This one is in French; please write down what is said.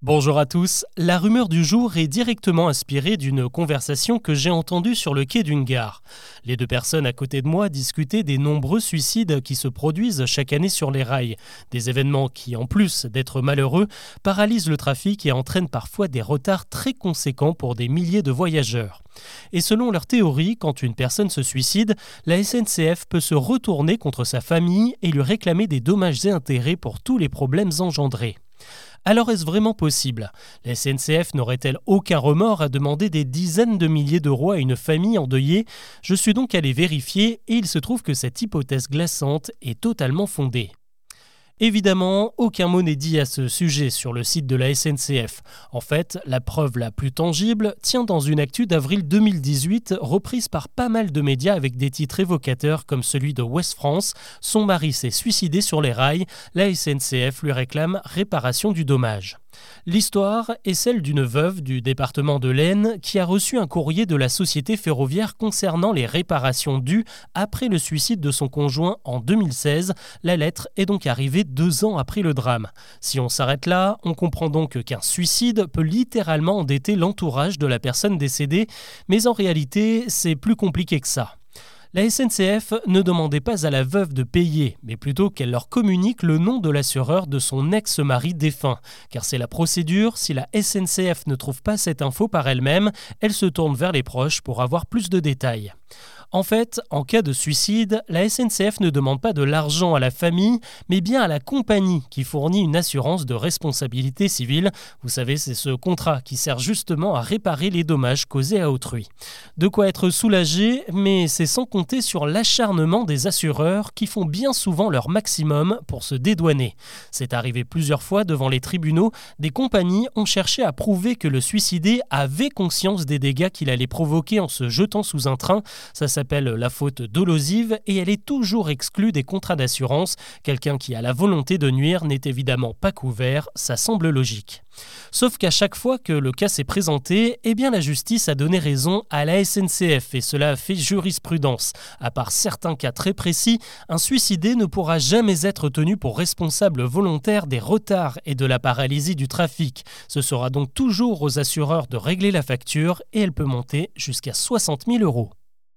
Bonjour à tous. La rumeur du jour est directement inspirée d'une conversation que j'ai entendue sur le quai d'une gare. Les deux personnes à côté de moi discutaient des nombreux suicides qui se produisent chaque année sur les rails. Des événements qui, en plus d'être malheureux, paralysent le trafic et entraînent parfois des retards très conséquents pour des milliers de voyageurs. Et selon leur théorie, quand une personne se suicide, la SNCF peut se retourner contre sa famille et lui réclamer des dommages et intérêts pour tous les problèmes engendrés. Alors est-ce vraiment possible? La SNCF n'aurait-elle aucun remords à demander des dizaines de milliers d'euros à une famille endeuillée? Je suis donc allé vérifier et il se trouve que cette hypothèse glaçante est totalement fondée. Évidemment, aucun mot n'est dit à ce sujet sur le site de la SNCF. En fait, la preuve la plus tangible tient dans une actu d'avril 2018 reprise par pas mal de médias avec des titres évocateurs comme celui de West France. Son mari s'est suicidé sur les rails, la SNCF lui réclame réparation du dommage. L'histoire est celle d'une veuve du département de l'Aisne qui a reçu un courrier de la société ferroviaire concernant les réparations dues après le suicide de son conjoint en 2016. La lettre est donc arrivée deux ans après le drame. Si on s'arrête là, on comprend donc qu'un suicide peut littéralement endetter l'entourage de la personne décédée, mais en réalité c'est plus compliqué que ça. La SNCF ne demandait pas à la veuve de payer, mais plutôt qu'elle leur communique le nom de l'assureur de son ex-mari défunt. Car c'est la procédure, si la SNCF ne trouve pas cette info par elle-même, elle se tourne vers les proches pour avoir plus de détails. En fait, en cas de suicide, la SNCF ne demande pas de l'argent à la famille, mais bien à la compagnie qui fournit une assurance de responsabilité civile. Vous savez, c'est ce contrat qui sert justement à réparer les dommages causés à autrui. De quoi être soulagé, mais c'est sans compter sur l'acharnement des assureurs qui font bien souvent leur maximum pour se dédouaner. C'est arrivé plusieurs fois devant les tribunaux, des compagnies ont cherché à prouver que le suicidé avait conscience des dégâts qu'il allait provoquer en se jetant sous un train. Ça s'appelle la faute dolosive et elle est toujours exclue des contrats d'assurance. Quelqu'un qui a la volonté de nuire n'est évidemment pas couvert, ça semble logique. Sauf qu'à chaque fois que le cas s'est présenté, eh bien la justice a donné raison à la SNCF et cela a fait jurisprudence. À part certains cas très précis, un suicidé ne pourra jamais être tenu pour responsable volontaire des retards et de la paralysie du trafic. Ce sera donc toujours aux assureurs de régler la facture et elle peut monter jusqu'à 60 000 euros.